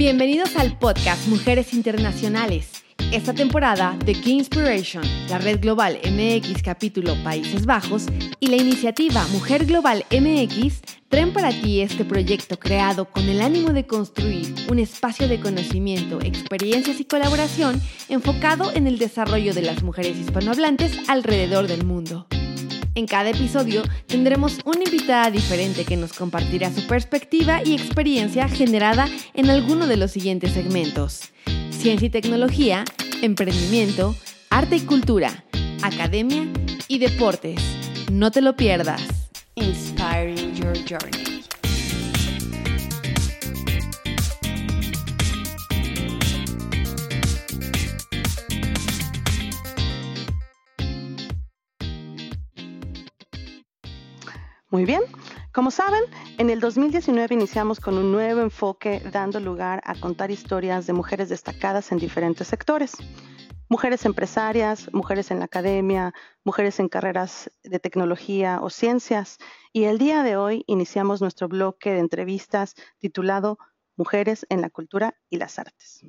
Bienvenidos al podcast Mujeres Internacionales. Esta temporada, The Key Inspiration, la Red Global MX capítulo Países Bajos y la iniciativa Mujer Global MX traen para ti este proyecto creado con el ánimo de construir un espacio de conocimiento, experiencias y colaboración enfocado en el desarrollo de las mujeres hispanohablantes alrededor del mundo. En cada episodio tendremos una invitada diferente que nos compartirá su perspectiva y experiencia generada en alguno de los siguientes segmentos. Ciencia y tecnología, emprendimiento, arte y cultura, academia y deportes. No te lo pierdas. Inspiring Your Journey. Muy bien. Como saben, en el 2019 iniciamos con un nuevo enfoque dando lugar a contar historias de mujeres destacadas en diferentes sectores. Mujeres empresarias, mujeres en la academia, mujeres en carreras de tecnología o ciencias. Y el día de hoy iniciamos nuestro bloque de entrevistas titulado Mujeres en la cultura y las artes.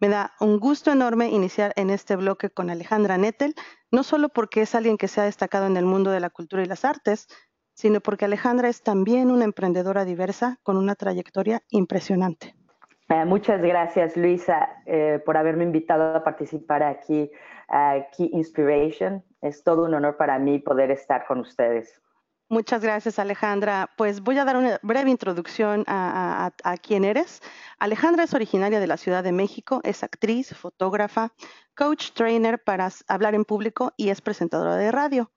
Me da un gusto enorme iniciar en este bloque con Alejandra Nettel, no solo porque es alguien que se ha destacado en el mundo de la cultura y las artes, sino porque Alejandra es también una emprendedora diversa con una trayectoria impresionante. Eh, muchas gracias, Luisa, eh, por haberme invitado a participar aquí a Key Inspiration. Es todo un honor para mí poder estar con ustedes. Muchas gracias, Alejandra. Pues voy a dar una breve introducción a, a, quién eres. Alejandra es originaria de la Ciudad de México, es actriz, fotógrafa, coach, trainer para hablar en público y es presentadora de radio.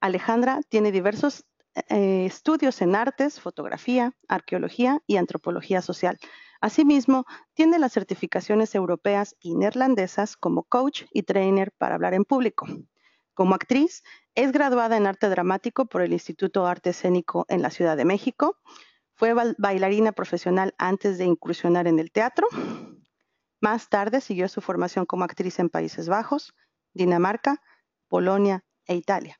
Alejandra tiene diversos eh, estudios en artes, fotografía, arqueología y antropología social. Asimismo, tiene las certificaciones europeas y neerlandesas como coach y trainer para hablar en público. Como actriz, es graduada en arte dramático por el Instituto Arte Escénico en la Ciudad de México. Fue bailarina profesional antes de incursionar en el teatro. Más tarde siguió su formación como actriz en Países Bajos, Dinamarca, Polonia e Italia.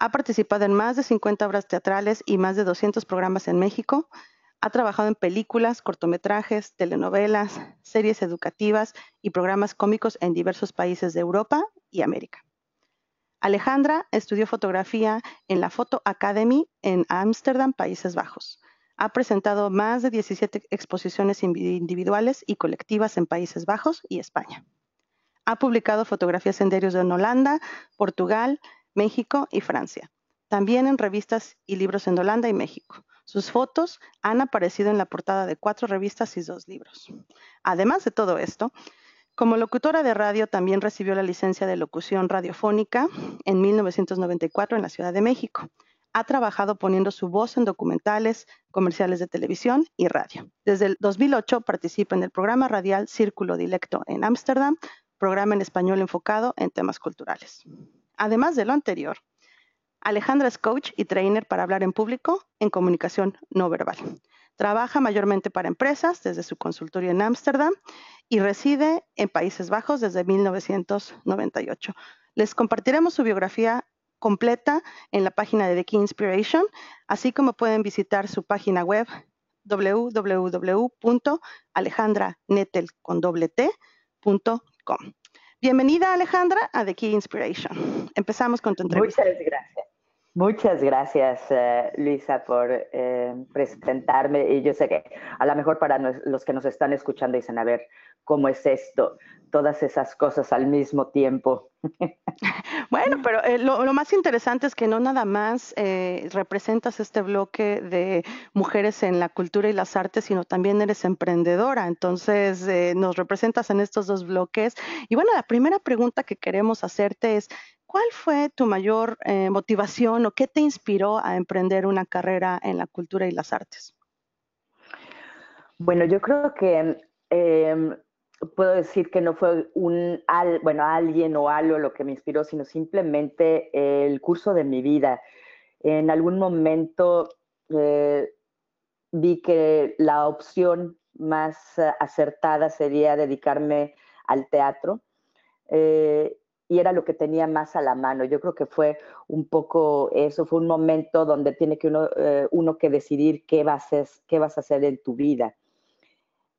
Ha participado en más de 50 obras teatrales y más de 200 programas en México. Ha trabajado en películas, cortometrajes, telenovelas, series educativas y programas cómicos en diversos países de Europa y América. Alejandra estudió fotografía en la Photo Academy en Ámsterdam, Países Bajos. Ha presentado más de 17 exposiciones individuales y colectivas en Países Bajos y España. Ha publicado fotografías en diarios en Holanda, Portugal, México y Francia. También en revistas y libros en Holanda y México. Sus fotos han aparecido en la portada de cuatro revistas y dos libros. Además de todo esto, como locutora de radio también recibió la licencia de locución radiofónica en 1994 en la Ciudad de México. Ha trabajado poniendo su voz en documentales, comerciales de televisión y radio. Desde el 2008 participa en el programa radial Círculo Dilecto en Ámsterdam, programa en español enfocado en temas culturales. Además de lo anterior, Alejandra es coach y trainer para hablar en público en comunicación no verbal. Trabaja mayormente para empresas desde su consultorio en Ámsterdam y reside en Países Bajos desde 1998. Les compartiremos su biografía completa en la página de The Key Inspiration, así como pueden visitar su página web www.alejandranetel.com. Bienvenida Alejandra a The Key Inspiration. Empezamos con tu entrevista. Muchas gracias. Muchas gracias, eh, Luisa, por eh, presentarme. Y yo sé que a lo mejor para los que nos están escuchando dicen, a ver, ¿cómo es esto? Todas esas cosas al mismo tiempo. bueno, pero eh, lo, más interesante es que no nada más representas este bloque de mujeres en la cultura y las artes, sino también eres emprendedora. Entonces, nos representas en estos dos bloques. Y bueno, la primera pregunta que queremos hacerte es, ¿Cuál fue tu mayor eh, motivación o qué te inspiró a emprender una carrera en la cultura y las artes? Bueno, yo creo que em, puedo decir que no fue un, bueno, alguien o algo lo que me inspiró, sino simplemente el curso de mi vida. En algún momento eh, vi que la opción más eh, acertada sería dedicarme al teatro y era lo que tenía más a la mano. Yo creo que fue un poco eso, fue un momento donde tiene que uno, eh, uno que decidir qué vas, a, qué vas a hacer en tu vida.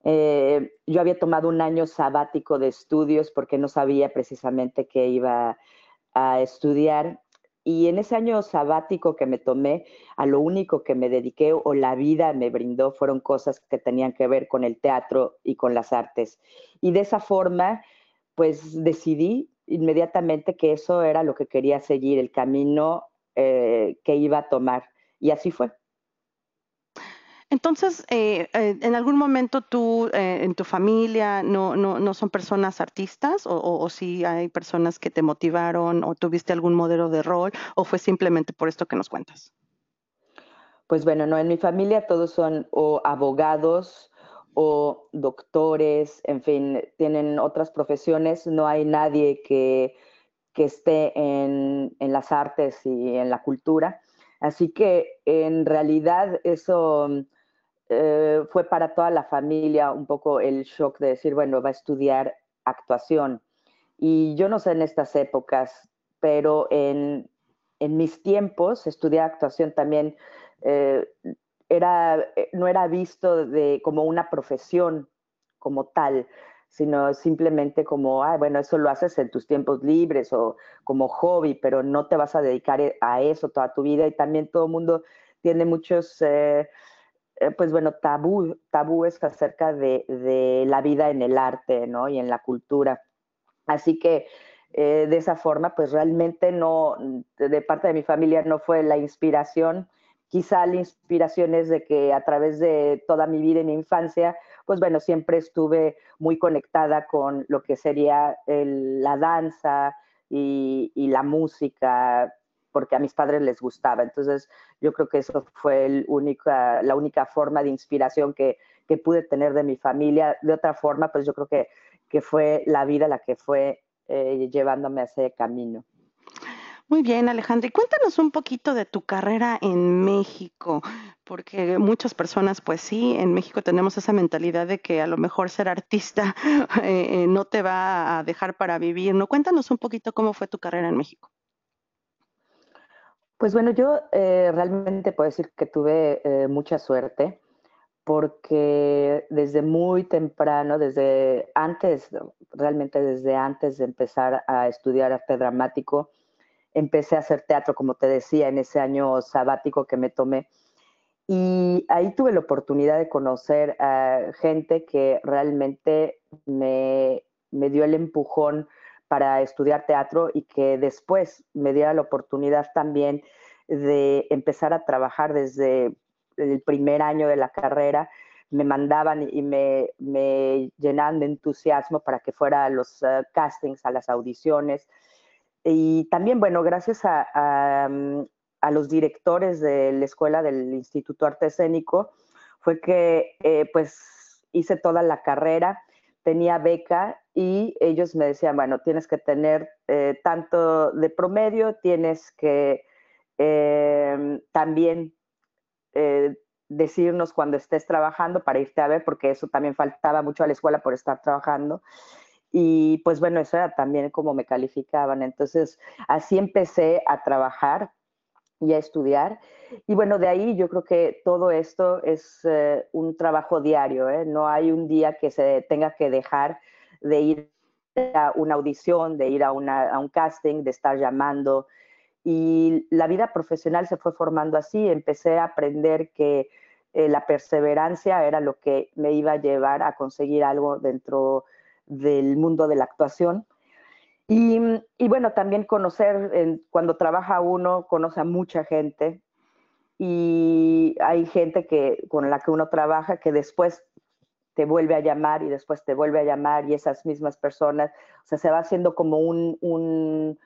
Eh, yo había tomado un año sabático de estudios porque no sabía precisamente qué iba a estudiar. Y en ese año sabático que me tomé, a lo único que me dediqué o la vida me brindó fueron cosas que tenían que ver con el teatro y con las artes. Y de esa forma, pues decidí inmediatamente que eso era lo que quería seguir, el camino eh, que iba a tomar. Y así fue. Entonces, eh, eh, ¿en algún momento tú, en tu familia, no, no, no son personas artistas o, o, si hay personas que te motivaron o tuviste algún modelo de rol o fue simplemente por esto que nos cuentas? Pues bueno, no, en mi familia todos son o abogados o doctores, en fin, tienen otras profesiones, no hay nadie que, que esté en, en las artes y en la cultura. Así que en realidad eso eh, fue para toda la familia un poco el shock de decir, bueno, va a estudiar actuación. Y yo no sé en estas épocas, pero en, en mis tiempos estudiar actuación también eh, era, eh, no era visto de, como una profesión como tal, sino simplemente como, ah, bueno, eso lo haces en tus tiempos libres o como hobby, pero no te vas a dedicar a eso toda tu vida. Y también todo el mundo tiene muchos... Eh, pues bueno, tabú, tabúes acerca de, de, la vida en el arte, ¿no? Y en la cultura. Así que eh, de esa forma, pues realmente no, de parte de mi familia no fue la inspiración. Quizá la inspiración es de que a través de toda mi vida y mi infancia, pues bueno, siempre estuve muy conectada con lo que sería la danza y, la música, porque a mis padres les gustaba. Entonces, yo creo que eso fue el única, la única forma de inspiración que, pude tener de mi familia. De otra forma, pues yo creo que, que fue la vida la que fue eh, llevándome a ese camino. Muy bien, Alejandra. Y cuéntanos un poquito de tu carrera en México, porque muchas personas, pues sí, en México tenemos esa mentalidad de que a lo mejor ser artista eh, no te va a dejar para vivir. ¿No? Cuéntanos un poquito cómo fue tu carrera en México. Pues bueno, yo eh, realmente puedo decir que tuve eh, mucha suerte porque desde muy temprano, desde antes, realmente desde antes de empezar a estudiar arte dramático, empecé a hacer teatro, como te decía, en ese año sabático que me tomé. Y ahí tuve la oportunidad de conocer a gente que realmente me, me dio el empujón para estudiar teatro y que después me diera la oportunidad también de empezar a trabajar desde el primer año de la carrera. Me mandaban y me, me llenaban de entusiasmo para que fuera a los uh, castings, a las audiciones. Y también, bueno, gracias a, a, a, los directores de la escuela del Instituto Arte Escénico, fue que eh, pues hice toda la carrera tenía beca y ellos me decían, bueno, tienes que tener eh, tanto de promedio, tienes que eh, también eh, decirnos cuando estés trabajando para irte a ver, porque eso también faltaba mucho a la escuela por estar trabajando. Y pues bueno, eso era también como me calificaban. Entonces, así empecé a trabajar y a estudiar. Y bueno, de ahí yo creo que todo esto es eh, un trabajo diario, ¿eh? no hay un día que se tenga que dejar de ir a una audición, de ir a, una, a un casting, de estar llamando. Y la vida profesional se fue formando así, empecé a aprender que eh, la perseverancia era lo que me iba a llevar a conseguir algo dentro del mundo de la actuación. Y, bueno, también conocer, cuando trabaja uno, conoce a mucha gente. Y hay gente que, con la que uno trabaja que después te vuelve a llamar y después te vuelve a llamar y esas mismas personas, o sea, se va haciendo como un, un,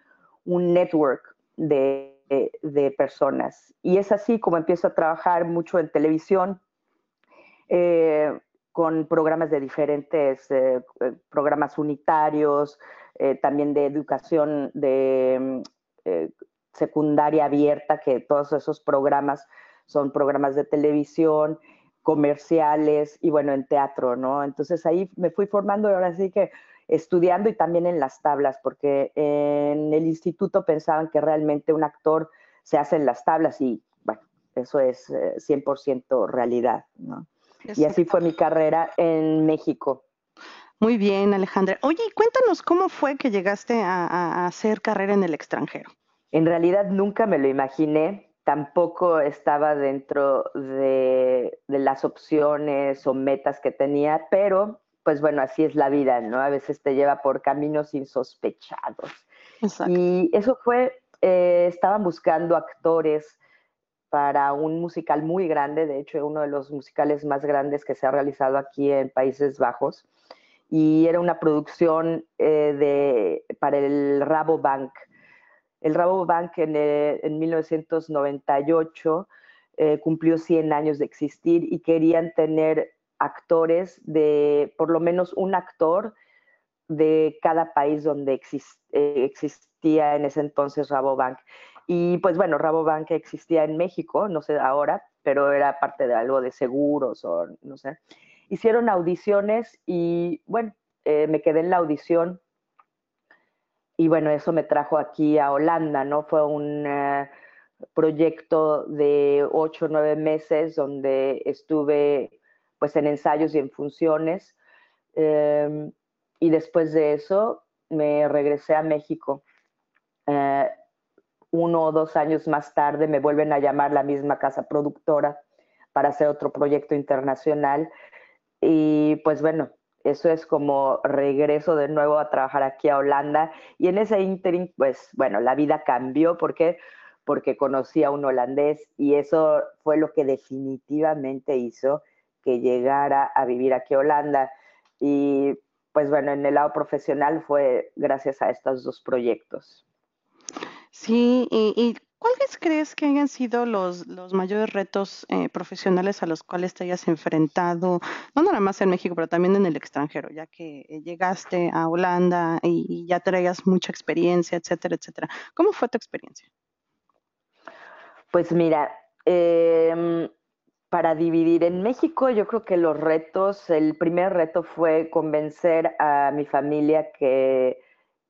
un network de, de, de, personas. Y es así como empiezo a trabajar mucho en televisión, eh, con programas de diferentes, eh, programas unitarios, eh, también de educación de mm, eh, secundaria abierta, que todos esos programas son programas de televisión, comerciales y bueno, en teatro, ¿no? Entonces ahí me fui formando ahora sí que estudiando y también en las tablas, porque en el instituto pensaban que realmente un actor se hace en las tablas y bueno, eso es 100% eh, realidad, ¿no? Y así fue mi carrera en México. Muy bien, Alejandra. Oye, cuéntanos cómo fue que llegaste a, hacer carrera en el extranjero. En realidad nunca me lo imaginé, tampoco estaba dentro de, las opciones o metas que tenía, pero pues bueno, así es la vida, ¿no? A veces te lleva por caminos insospechados. Y eso fue, eh, estaban buscando actores para un musical muy grande, de hecho, uno de los musicales más grandes que se ha realizado aquí en Países Bajos y era una producción eh, de, para el Rabobank. El Rabobank en, eh, en 1998 eh, cumplió 100 años de existir y querían tener actores de, por lo menos un actor de cada país donde existía en ese entonces Rabobank. Y pues bueno, Rabobank existía en México, no sé ahora, pero era parte de algo de seguros o no sé hicieron audiciones y bueno, eh, me quedé en la audición y bueno, eso me trajo aquí a Holanda, ¿no? Fue un eh, proyecto de ocho o nueve meses donde estuve pues en ensayos y en funciones em, y después de eso me regresé a México. Eh, uno o dos años más tarde me vuelven a llamar la misma casa productora para hacer otro proyecto internacional y pues bueno, eso es como regreso de nuevo a trabajar aquí a Holanda. Y en ese interim, pues bueno, la vida cambió. ¿Por qué? Porque conocí a un holandés y eso fue lo que definitivamente hizo que llegara a vivir aquí a Holanda. Y pues bueno, en el lado profesional fue gracias a estos dos proyectos. Sí, y, ¿Cuáles crees que hayan sido los, los mayores retos eh, profesionales a los cuales te hayas enfrentado, no nada más en México, pero también en el extranjero, ya que eh, llegaste a Holanda y, ya traías mucha experiencia, etcétera, etcétera? ¿Cómo fue tu experiencia? Pues mira, em, para dividir en México, yo creo que los retos, el primer reto fue convencer a mi familia que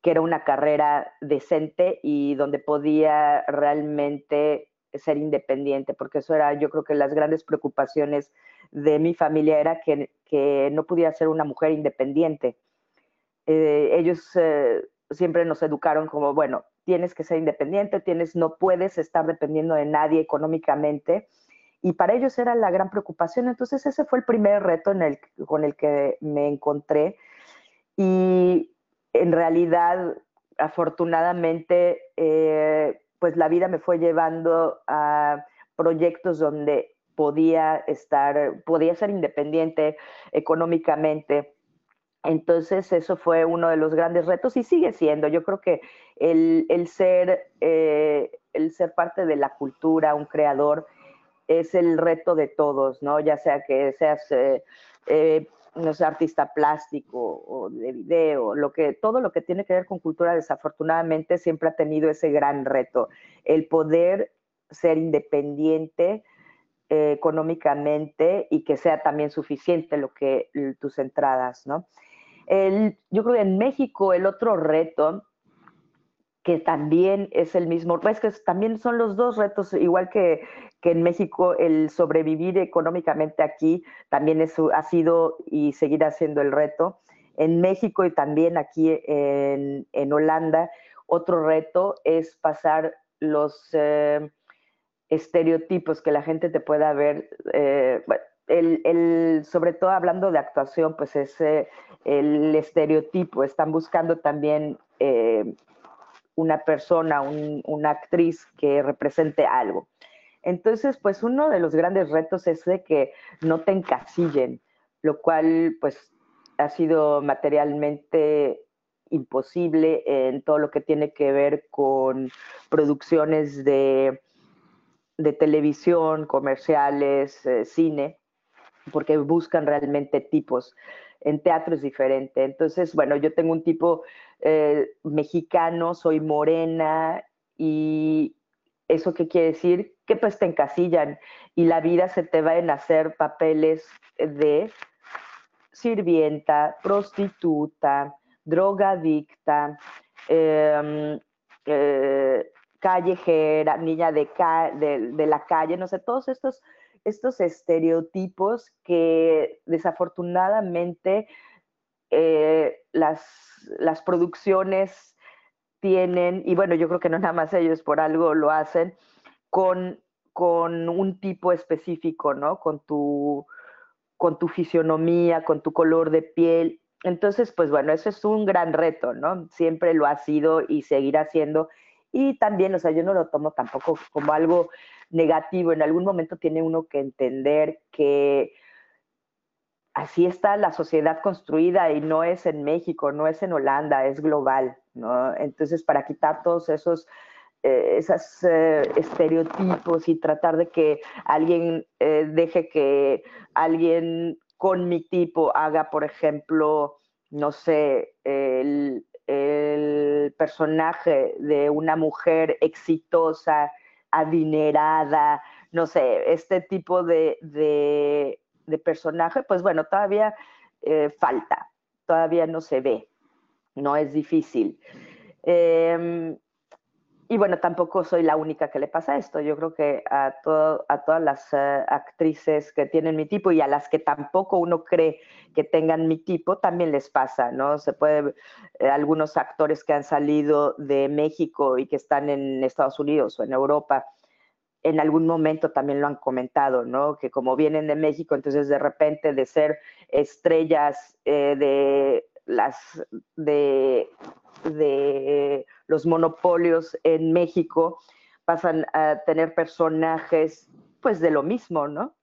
era una carrera decente y donde podía realmente ser independiente, porque eso era, yo creo que las grandes preocupaciones de mi familia era que, no pudiera ser una mujer independiente. Eh, ellos eh, siempre nos educaron como, bueno, tienes que ser independiente, tienes, no puedes estar dependiendo de nadie económicamente. Y para ellos era la gran preocupación. Entonces ese fue el primer reto el, con el que me encontré. Y en realidad, afortunadamente, eh, pues la vida me fue llevando a proyectos donde podía estar, podía ser independiente económicamente. Entonces, eso fue uno de los grandes retos y sigue siendo. Yo creo que el, ser, eh, el ser parte de la cultura, un creador, es el reto de todos, ¿no? Ya sea que seas eh, no sé, artista plástico o de video, lo que, todo lo que tiene que ver con cultura, desafortunadamente siempre ha tenido ese gran reto, el poder ser independiente eh, económicamente y que sea también suficiente lo que tus entradas, ¿no? yo creo que en México el otro reto que también es el mismo, pues que también son los dos retos, igual que, que en México el sobrevivir económicamente aquí también es, ha sido y seguirá siendo el reto. En México y también aquí en, en Holanda, otro reto es pasar los eh, estereotipos que la gente te pueda ver. Eh, el, el, sobre todo hablando de actuación, pues es eh, el estereotipo. Están buscando también una persona, una actriz que represente algo. Entonces, pues uno de los grandes retos es de que no te encasillen, lo cual pues ha sido materialmente imposible en todo lo que tiene que ver con producciones de, de televisión, comerciales, eh, cine, porque buscan realmente tipos. En teatro es diferente. Entonces, bueno, yo tengo un tipo eh, mexicano, soy morena y eso qué quiere decir que pues te encasillan y la vida se te va a hacer papeles de sirvienta, prostituta, drogadicta, em, eh, callejera, niña de, de, la calle, no sé, todos estos estos estereotipos que desafortunadamente eh, las, las producciones tienen, y bueno, yo creo que no nada más ellos por algo lo hacen, con, con un tipo específico, ¿no? Con tu, con tu fisionomía, con tu color de piel. Entonces, pues bueno, eso es un gran reto, ¿no? Siempre lo ha sido y seguirá siendo. Y también, o sea, yo no lo tomo tampoco como algo negativo. En algún momento tiene uno que entender que así está la sociedad construida y no es en México, no es en Holanda, es global, ¿no? Entonces, para quitar todos esos eh, eh, estereotipos y tratar de que alguien eh, deje que alguien con mi tipo haga, por ejemplo, no sé, el, personaje de una mujer exitosa, adinerada, no sé, este tipo de, de, personaje, pues bueno, todavía falta, todavía no se ve, no es difícil. Em, y bueno, tampoco soy la única que le pasa esto. Yo creo que a, a todas las eh, actrices que tienen mi tipo y a las que tampoco uno cree que tengan mi tipo, también les pasa, ¿no? Se puede, eh, algunos actores que han salido de México y que están en Estados Unidos o en Europa, en algún momento también lo han comentado, ¿no? Que como vienen de México, entonces de repente de ser estrellas eh, de las de los monopolios en México pasan a tener personajes pues de lo mismo, ¿no?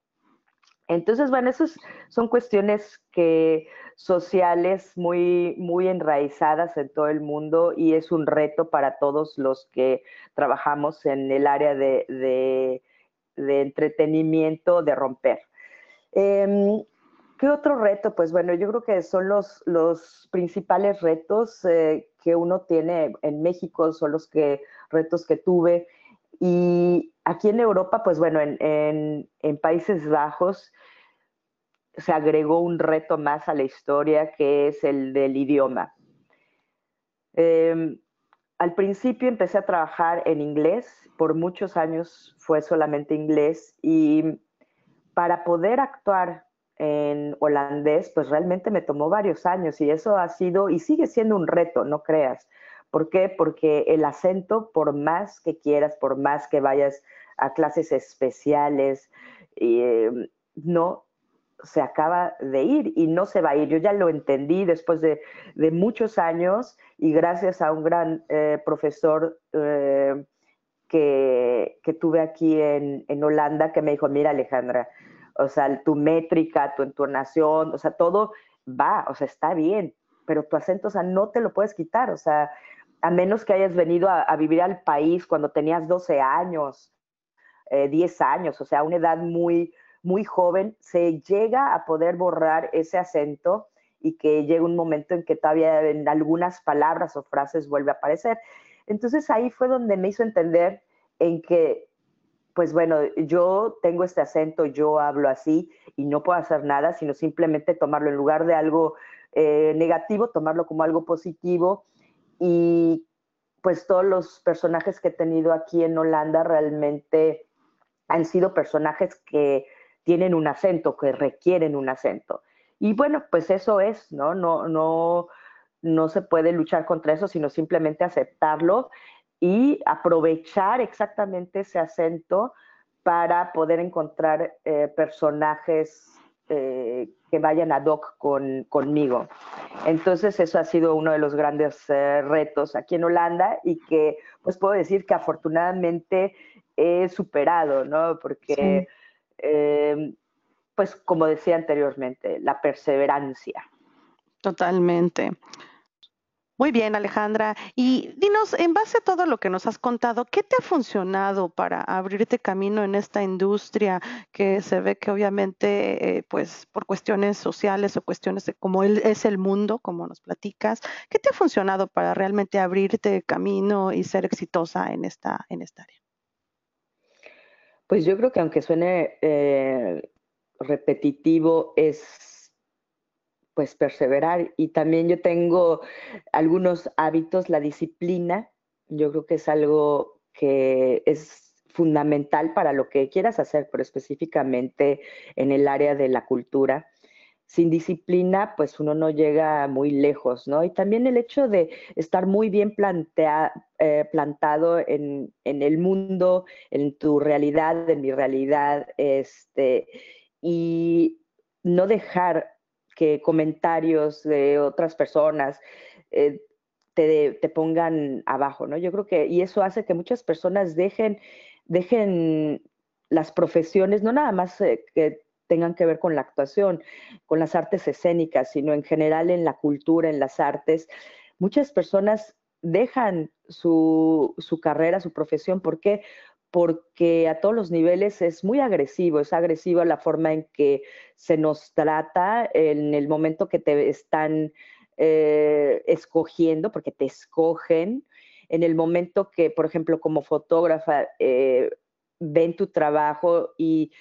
Entonces, bueno, esas son cuestiones que sociales muy, muy enraizadas en todo el mundo y es un reto para todos los que trabajamos en el área de, entretenimiento de romper. Em, ¿Qué otro reto? Pues bueno, yo creo que son los, los principales retos eh, que uno tiene en México, son los que, retos que tuve. Y aquí en Europa, pues bueno, en, Países Bajos se agregó un reto más a la historia que es el del idioma. Em, al principio empecé a trabajar en inglés, por muchos años fue solamente inglés y para poder actuar en holandés, pues realmente me tomó varios años y eso ha sido y sigue siendo un reto, no creas. ¿Por qué? Porque el acento, por más que quieras, por más que vayas a clases especiales, em, no se acaba de ir y no se va a ir. Yo ya lo entendí después de, muchos años y gracias a un gran eh, profesor eh, que, tuve aquí en, en Holanda que me dijo, mira Alejandra, o sea, tu métrica, tu entonación, o sea, todo va, o sea, está bien, pero tu acento, o sea, no te lo puedes quitar, o sea, a menos que hayas venido a, vivir al país cuando tenías 12 años, 10 eh, años, o sea, una edad muy, muy joven, se llega a poder borrar ese acento y que llega un momento en que todavía en algunas palabras o frases vuelve a aparecer. Entonces ahí fue donde me hizo entender en que pues bueno, yo tengo este acento, yo hablo así y no puedo hacer nada, sino simplemente tomarlo en lugar de algo eh, negativo, tomarlo como algo positivo. Y pues todos los personajes que he tenido aquí en Holanda realmente han sido personajes que tienen un acento, que requieren un acento. Y bueno, pues eso es, ¿no? No, no, no se puede luchar contra eso, sino simplemente aceptarlo y aprovechar exactamente ese acento para poder encontrar eh, personajes eh, que vayan ad hoc con, conmigo. Entonces eso ha sido uno de los grandes eh, retos aquí en Holanda y que pues puedo decir que afortunadamente he superado, ¿no? Porque, pues como decía anteriormente, la perseverancia. Totalmente. Muy bien, Alejandra. Y dinos, en base a todo lo que nos has contado, ¿qué te ha funcionado para abrirte camino en esta industria que se ve que obviamente, eh, pues por cuestiones sociales o cuestiones de cómo es el mundo, como nos platicas, ¿qué te ha funcionado para realmente abrirte camino y ser exitosa en esta, en esta área? Pues yo creo que aunque suene eh, repetitivo, es pues perseverar. Y también yo tengo algunos hábitos, la disciplina, yo creo que es algo que es fundamental para lo que quieras hacer, pero específicamente en el área de la cultura. Sin disciplina, pues uno no llega muy lejos, ¿no? Y también el hecho de estar muy bien eh, plantado en, el mundo, en tu realidad, en mi realidad, este, y no dejar que comentarios de otras personas eh, te, te, pongan abajo, ¿no? Yo creo que, y eso hace que muchas personas dejen dejen las profesiones, no nada más eh, que tengan que ver con la actuación, con las artes escénicas, sino en general en la cultura, en las artes. Muchas personas dejan su, su carrera, su profesión. ¿Por qué? Porque a todos los niveles es muy agresivo, es agresiva la forma en que se nos trata en el momento que te están eh, escogiendo, porque te escogen, en el momento que, por ejemplo, como fotógrafa, eh, ven tu trabajo y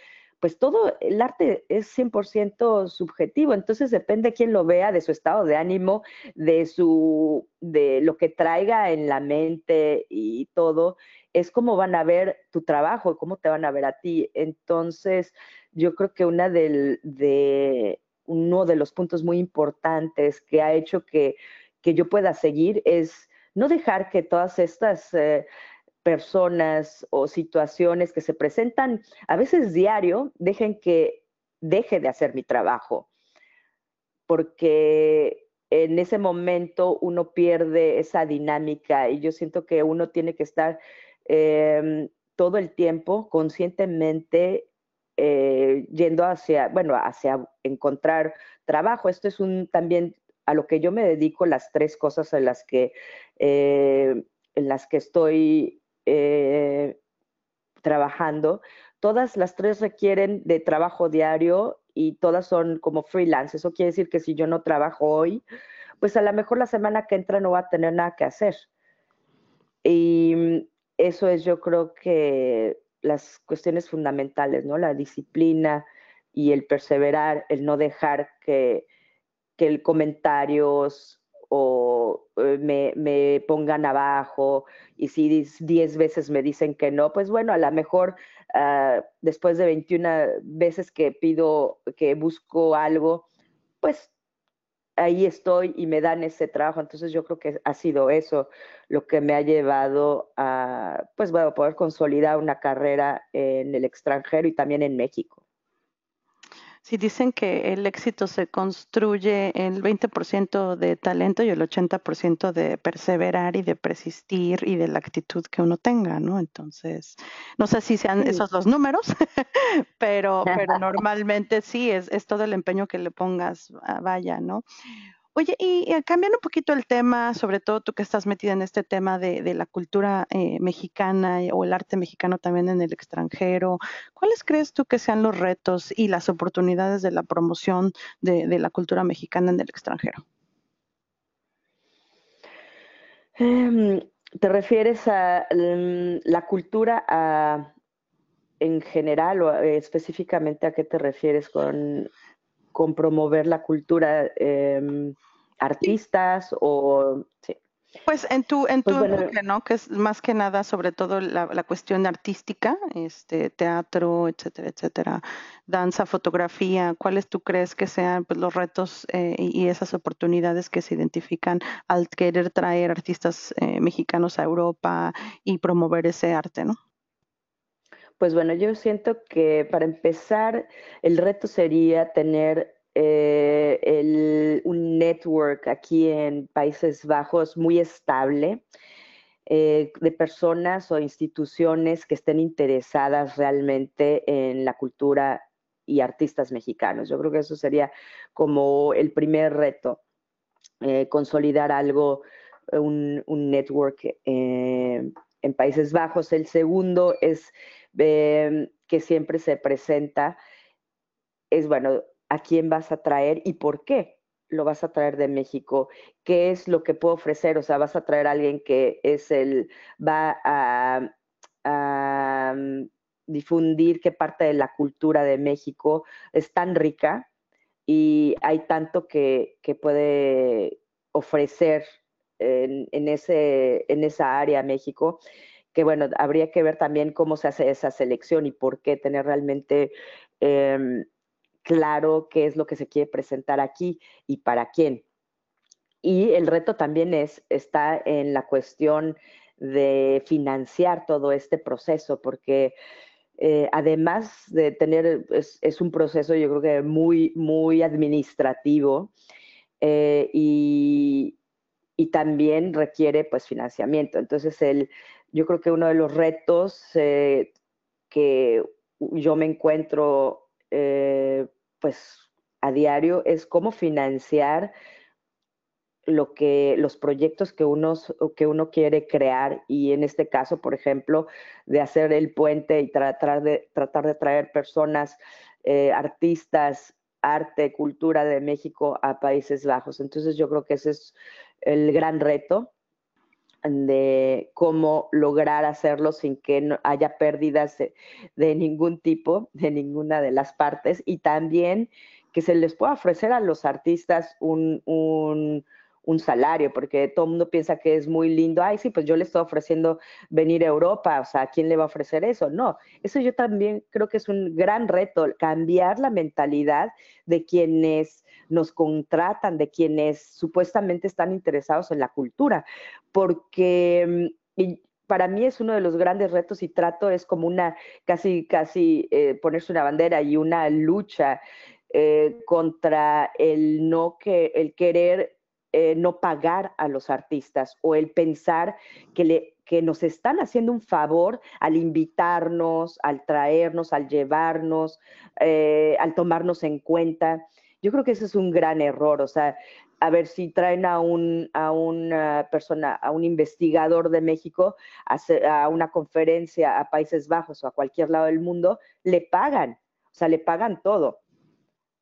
pues todo el arte es 100% subjetivo, entonces depende de quién lo vea, de su estado de ánimo, de su de lo que traiga en la mente y todo, es cómo van a ver tu trabajo, cómo te van a ver a ti. Entonces, yo creo que uno de los puntos muy importantes que ha hecho que, que yo pueda seguir es no dejar que todas estas eh, personas o situaciones que se presentan a veces diario, dejen que deje de hacer mi trabajo, porque en ese momento uno pierde esa dinámica y yo siento que uno tiene que estar em, todo el tiempo conscientemente eh, yendo hacia, bueno, hacia encontrar trabajo. Esto es un también a lo que yo me dedico, las tres cosas en las que, eh, en las que estoy eh, trabajando, todas las tres requieren de trabajo diario y todas son como freelance. Eso quiere decir que si yo no trabajo hoy, pues a lo mejor la semana que entra no va a tener nada que hacer. Y eso es yo creo que las cuestiones fundamentales, ¿no? La disciplina y el perseverar, el no dejar que, que el comentarios o eh, me, pongan abajo y si 10 veces me dicen que no, pues bueno, a lo mejor ah, después de 21 veces que pido, que busco algo, pues ahí estoy y me dan ese trabajo. Entonces yo creo que ha sido eso lo que me ha llevado a, pues bueno, poder consolidar una carrera en el extranjero y también en México. Si dicen que el éxito se construye el 20% de talento y el 80% de perseverar y de persistir y de la actitud que uno tenga, ¿no? Entonces, no sé si sean esos los números, pero, pero normalmente sí, es, es todo el empeño que le pongas, ah, vaya, ¿no? Oye, y, eh, cambiando un poquito el tema, sobre todo tú que estás metida en este tema de, la cultura eh, mexicana o el arte mexicano también en el extranjero, ¿cuáles crees tú que sean los retos y las oportunidades de la promoción de, la cultura mexicana en el extranjero? Em, ¿Te refieres a mm, la cultura en general o eh, específicamente a qué te refieres con con promover la cultura eh, artistas o... Sí. Pues en tu, en pues tu enfoque, ¿no? Que es más que nada sobre todo la, la, cuestión artística, este, teatro, etcétera, etcétera, danza, fotografía, ¿cuáles tú crees que sean pues, los retos eh, y esas oportunidades que se identifican al querer traer artistas eh, mexicanos a Europa y promover ese arte, ¿no? Pues bueno, yo siento que para empezar, el reto sería tener eh, un network aquí en Países Bajos muy estable eh, de personas o instituciones que estén interesadas realmente en la cultura y artistas mexicanos. Yo creo que eso sería como el primer reto, eh, consolidar algo, un, un network en Países Bajos. El segundo es que siempre se presenta es, bueno, ¿a quién vas a traer y por qué lo vas a traer de México? ¿Qué es lo que puedo ofrecer? O sea, vas a traer a alguien que es el, va a, mm, difundir qué parte de la cultura de México es tan rica y hay tanto que, puede ofrecer en, ese, en esa área México que bueno, habría que ver también cómo se hace esa selección y por qué tener realmente em, claro qué es lo que se quiere presentar aquí y para quién. Y el reto también es, está en la cuestión de financiar todo este proceso, porque eh, además de tener, es, un proceso yo creo que muy, muy administrativo eh, y, y, también requiere pues financiamiento. Entonces, el, yo creo que uno de los retos eh, que yo me encuentro pues a diario es cómo financiar lo que los proyectos que uno, que uno quiere crear y en este caso, por ejemplo, de hacer el puente y tratar de, tratar de traer personas, eh, artistas, arte, cultura de México a Países Bajos. Entonces yo creo que ese es el gran reto de cómo lograr hacerlo sin que haya pérdidas de, de ningún tipo, de ninguna de las partes y también que se les pueda ofrecer a los artistas un, un un salario, porque todo el mundo piensa que es muy lindo, ay, sí, pues yo le estoy ofreciendo venir a Europa, o sea, ¿quién le va a ofrecer eso? No, eso yo también creo que es un gran reto, cambiar la mentalidad de quienes nos contratan, de quienes supuestamente están interesados en la cultura, porque mm, para mí es uno de los grandes retos y trato es como una, casi, casi eh, ponerse una bandera y una lucha eh, contra el no que, el querer eh, no pagar a los artistas o el pensar que, le, que nos están haciendo un favor al invitarnos, al traernos, al llevarnos, eh, al tomarnos en cuenta. Yo creo que ese es un gran error, o sea, a ver si traen a, un, a una persona, a un investigador de México a, a una conferencia a Países Bajos o a cualquier lado del mundo, le pagan, o sea, le pagan todo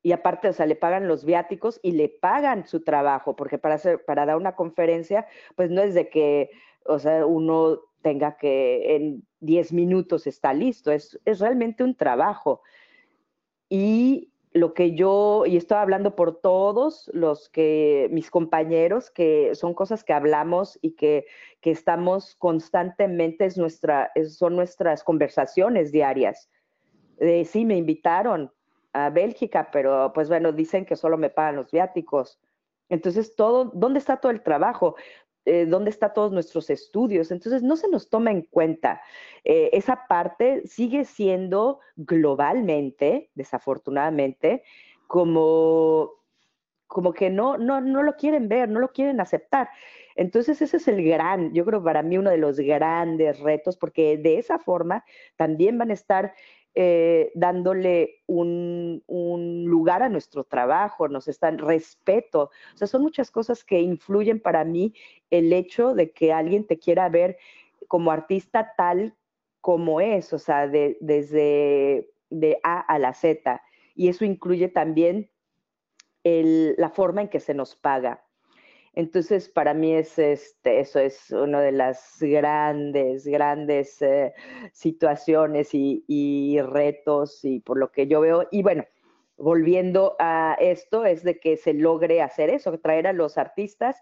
y aparte, o sea, le pagan los viáticos y le pagan su trabajo, porque para, hacer, para dar una conferencia, pues no es de que, o sea, uno tenga que en 10 minutos está listo, es, es realmente un trabajo. Y lo que yo, y estoy hablando por todos los que, mis compañeros, que son cosas que hablamos y que, que estamos constantemente, es nuestra, son nuestras conversaciones diarias. De, sí, me invitaron, a Bélgica, pero pues bueno, dicen que solo me pagan los viáticos. Entonces, todo, ¿dónde está todo el trabajo? Eh, ¿Dónde están todos nuestros estudios? Entonces, no se nos toma en cuenta. Eh, esa parte sigue siendo globalmente, desafortunadamente, como, como que no, no, no lo quieren ver, no lo quieren aceptar. Entonces, ese es el gran, yo creo para mí uno de los grandes retos, porque de esa forma también van a estar eh, dándole un, lugar a nuestro trabajo, nos están respeto. O sea, son muchas cosas que influyen para mí el hecho de que alguien te quiera ver como artista tal como es, o sea, desde de A a la Z. Y eso incluye también la forma en que se nos paga. Entonces, para mí es este, eso es una de las grandes, grandes eh, situaciones y, retos y por lo que yo veo. Y bueno, volviendo a esto, es de que se logre hacer eso, traer a los artistas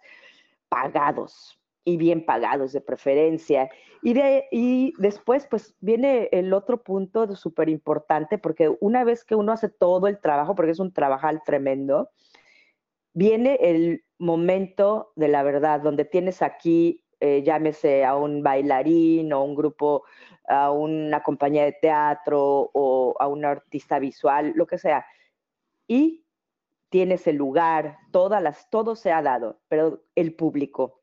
pagados y bien pagados de preferencia. Y, de, y después, pues viene el otro punto súper importante, porque una vez que uno hace todo el trabajo, porque es un trabajal tremendo, viene el momento de la verdad, donde tienes aquí, eh, llámese a un bailarín o un grupo, a una compañía de teatro o a un artista visual, lo que sea, y tienes el lugar, todas las, todo se ha dado, pero el público.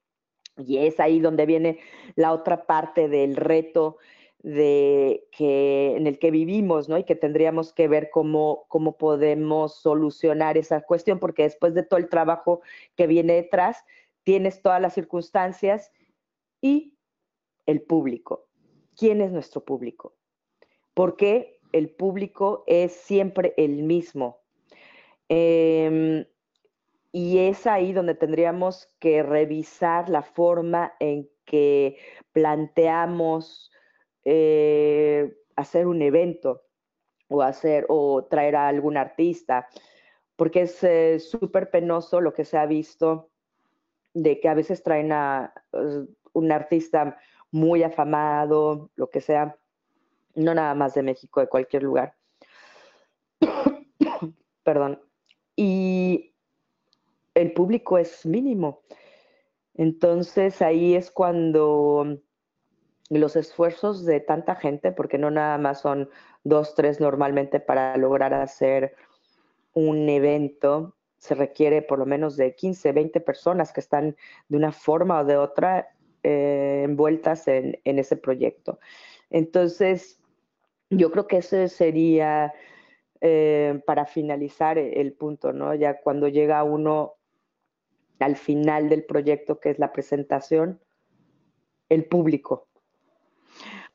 Y es ahí donde viene la otra parte del reto de que, en el que vivimos, ¿no? Y que tendríamos que ver cómo, cómo podemos solucionar esa cuestión, porque después de todo el trabajo que viene detrás, tienes todas las circunstancias y el público. ¿Quién es nuestro público? Porque el público es siempre el mismo. Em, y es ahí donde tendríamos que revisar la forma en que planteamos eh, hacer un evento o hacer o traer a algún artista, porque es eh, súper penoso lo que se ha visto de que a veces traen a uh, un artista muy afamado, lo que sea, no nada más de México, de cualquier lugar. Perdón. Y el público es mínimo. Entonces ahí es cuando los esfuerzos de tanta gente, porque no nada más son dos, tres normalmente para lograr hacer un evento, se requiere por lo menos de 15, 20 personas que están de una forma o de otra eh, envueltas en, ese proyecto. Entonces, yo creo que ese sería eh, para finalizar el punto, ¿no? Ya cuando llega uno al final del proyecto, que es la presentación, el público.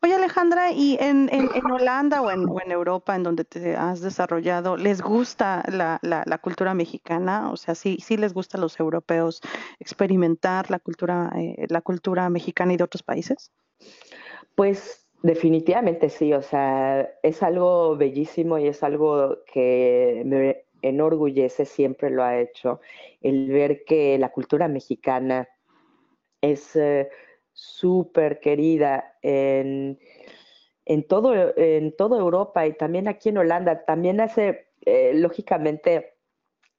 Oye Alejandra, ¿y en, Holanda o en, Europa, en donde te has desarrollado, les gusta la, cultura mexicana? O sea, ¿sí, sí les gusta a los europeos experimentar la cultura, eh, la cultura mexicana y de otros países? Pues definitivamente sí, o sea, es algo bellísimo y es algo que me enorgullece, siempre lo ha hecho, el ver que la cultura mexicana es eh, súper querida en, en, todo, en toda Europa y también aquí en Holanda. También hace, eh, lógicamente,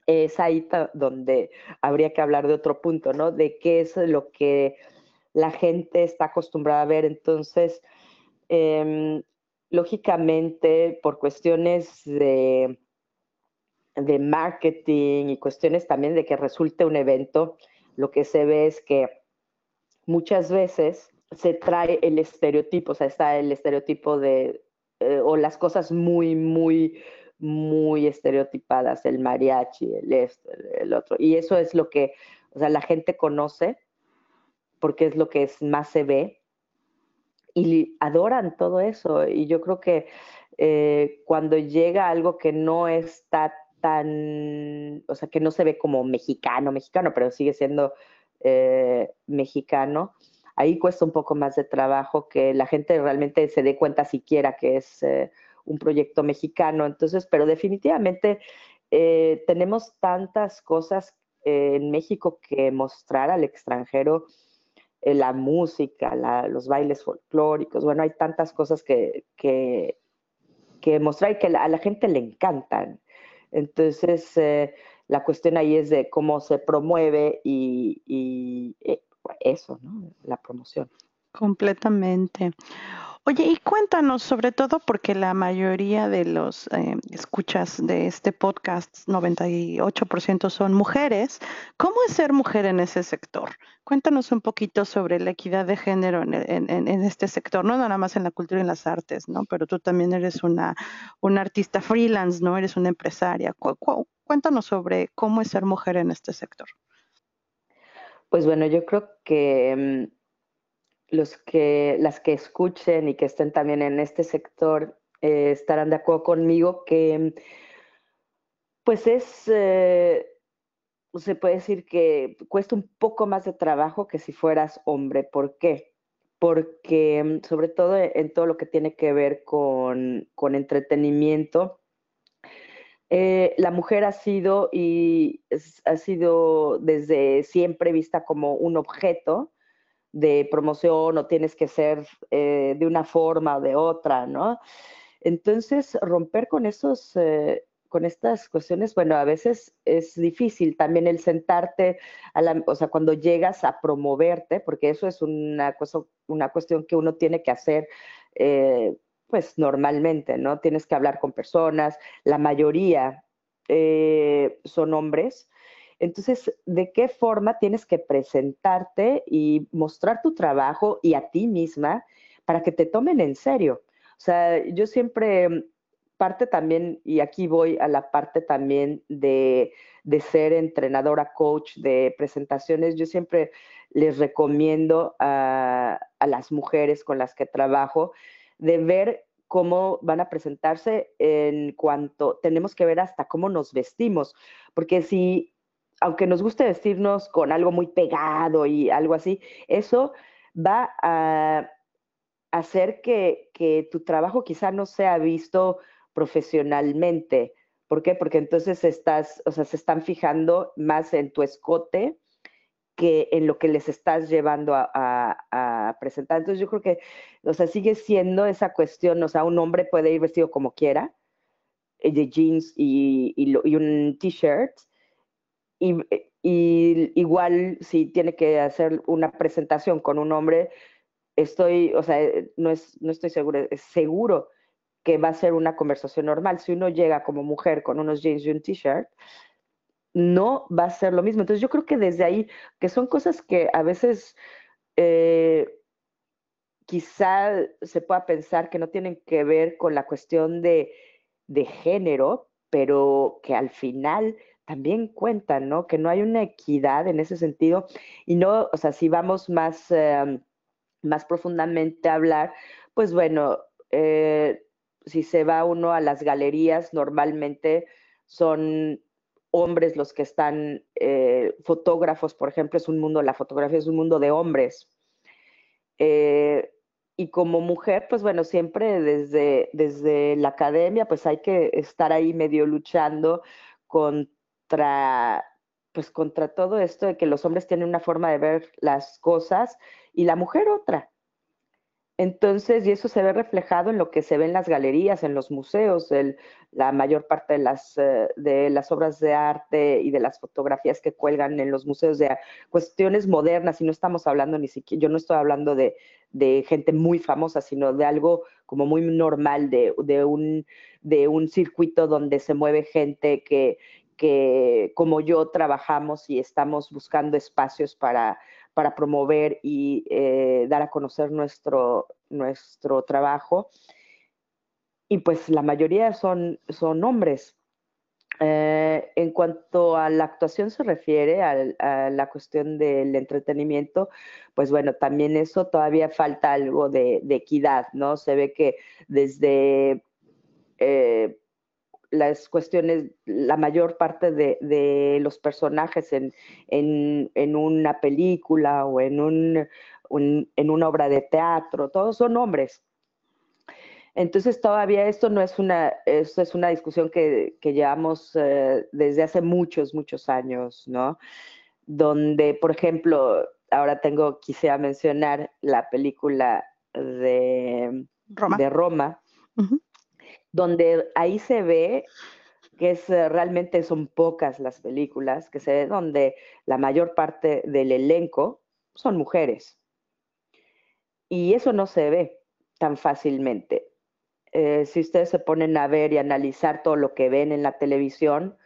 es ahí donde habría que hablar de otro punto, ¿no? De qué es lo que la gente está acostumbrada a ver. Entonces, em, lógicamente, por cuestiones de, de marketing y cuestiones también de que resulte un evento, lo que se ve es que muchas veces se trae el estereotipo, o sea, está el estereotipo de, eh, o las cosas muy, muy, muy estereotipadas, el mariachi, el esto, el otro. Y eso es lo que, o sea, la gente conoce porque es lo que es, más se ve y adoran todo eso. Y yo creo que eh, cuando llega algo que no está tan, o sea, que no se ve como mexicano, mexicano, pero sigue siendo eh, mexicano, ahí cuesta un poco más de trabajo que la gente realmente se dé cuenta siquiera que es eh, un proyecto mexicano. Entonces, pero definitivamente eh, tenemos tantas cosas en México que mostrar al extranjero, la música, los bailes folclóricos, bueno, hay tantas cosas que, que, que mostrar y que a la gente le encantan. Entonces, la cuestión ahí es de cómo se promueve y, eh, eso, ¿no? La promoción. Completamente. Oye, y cuéntanos, sobre todo porque la mayoría de los eh, escuchas de este podcast, 98% son mujeres, ¿cómo es ser mujer en ese sector? Cuéntanos un poquito sobre la equidad de género en, este sector, no nada más en la cultura y en las artes, ¿no? Pero tú también eres una, una artista freelance, ¿no? Eres una empresaria. Cuéntanos sobre cómo es ser mujer en este sector. Pues bueno, yo creo que mm, los que, las que escuchen y que estén también en este sector eh, estarán de acuerdo conmigo que pues es, eh, se puede decir que cuesta un poco más de trabajo que si fueras hombre. ¿Por qué? Porque mm, sobre todo en todo lo que tiene que ver con, entretenimiento, eh, la mujer ha sido y ha sido desde siempre vista como un objeto de promoción o tienes que ser eh, de una forma o de otra, ¿no? Entonces, romper con esos, eh, con estas cuestiones, bueno, a veces es difícil también el sentarte, a la, o sea, cuando llegas a promoverte, porque eso es una, cosa, una cuestión que uno tiene que hacer, pues normalmente, ¿no? Tienes que hablar con personas, la mayoría son hombres, entonces, ¿de qué forma tienes que presentarte y mostrar tu trabajo y a ti misma para que te tomen en serio? O sea, yo siempre parte también, y aquí voy a la parte también de, ser entrenadora, coach de presentaciones, yo siempre les recomiendo a, a las mujeres con las que trabajo de ver cómo van a presentarse en cuanto tenemos que ver hasta cómo nos vestimos, porque si aunque nos guste vestirnos con algo muy pegado y algo así, eso va a hacer que, tu trabajo quizá no sea visto profesionalmente. ¿Por qué? Porque entonces estás, o sea, se están fijando más en tu escote que en lo que les estás llevando a, presentar. Entonces yo creo que, o sea, sigue siendo esa cuestión, o sea, un hombre puede ir vestido como quiera, eh, de jeans y, y, un t-shirt, y, y, igual si tiene que hacer una presentación con un hombre, estoy, o sea, no, es, no estoy seguro, es seguro que va a ser una conversación normal. Si uno llega como mujer con unos jeans y un t-shirt, no va a ser lo mismo. Entonces yo creo que desde ahí, que son cosas que a veces eh, quizá se pueda pensar que no tienen que ver con la cuestión de, género, pero que al final también cuentan, ¿no? Que no hay una equidad en ese sentido. Y no, o sea, si vamos más, em, más profundamente a hablar, pues bueno, eh, si se va uno a las galerías, normalmente son hombres los que están, eh, fotógrafos, por ejemplo, es un mundo, la fotografía es un mundo de hombres. Eh, y como mujer, pues bueno, siempre desde, desde la academia, pues hay que estar ahí medio luchando contra, pues contra todo esto de que los hombres tienen una forma de ver las cosas y la mujer otra. Entonces, y eso se ve reflejado en lo que se ve en las galerías, en los museos, la mayor parte de las, eh, de las obras de arte y de las fotografías que cuelgan en los museos de cuestiones modernas, y no estamos hablando ni siquiera, yo no estoy hablando de, gente muy famosa, sino de algo como muy normal, de, un, circuito donde se mueve gente que como yo trabajamos y estamos buscando espacios para para promover y eh, dar a conocer nuestro, nuestro trabajo. Y pues la mayoría son, son hombres. Eh, en cuanto a la actuación se refiere, a, la cuestión del entretenimiento, pues bueno, también eso todavía falta algo de, equidad, ¿no? Se ve que desde eh, las cuestiones, la mayor parte de, los personajes en, en, una película o en, un, en una obra de teatro, todos son hombres. Entonces todavía esto no es una, esto es una discusión que, que llevamos eh, desde hace muchos, muchos años, ¿no? Donde, por ejemplo, ahora tengo, quisiera mencionar la película de Roma, de Roma donde ahí se ve que eh, realmente son pocas las películas, que se ve donde la mayor parte del elenco son mujeres. Y eso no se ve tan fácilmente. Eh, si ustedes se ponen a ver y analizar todo lo que ven en la televisión,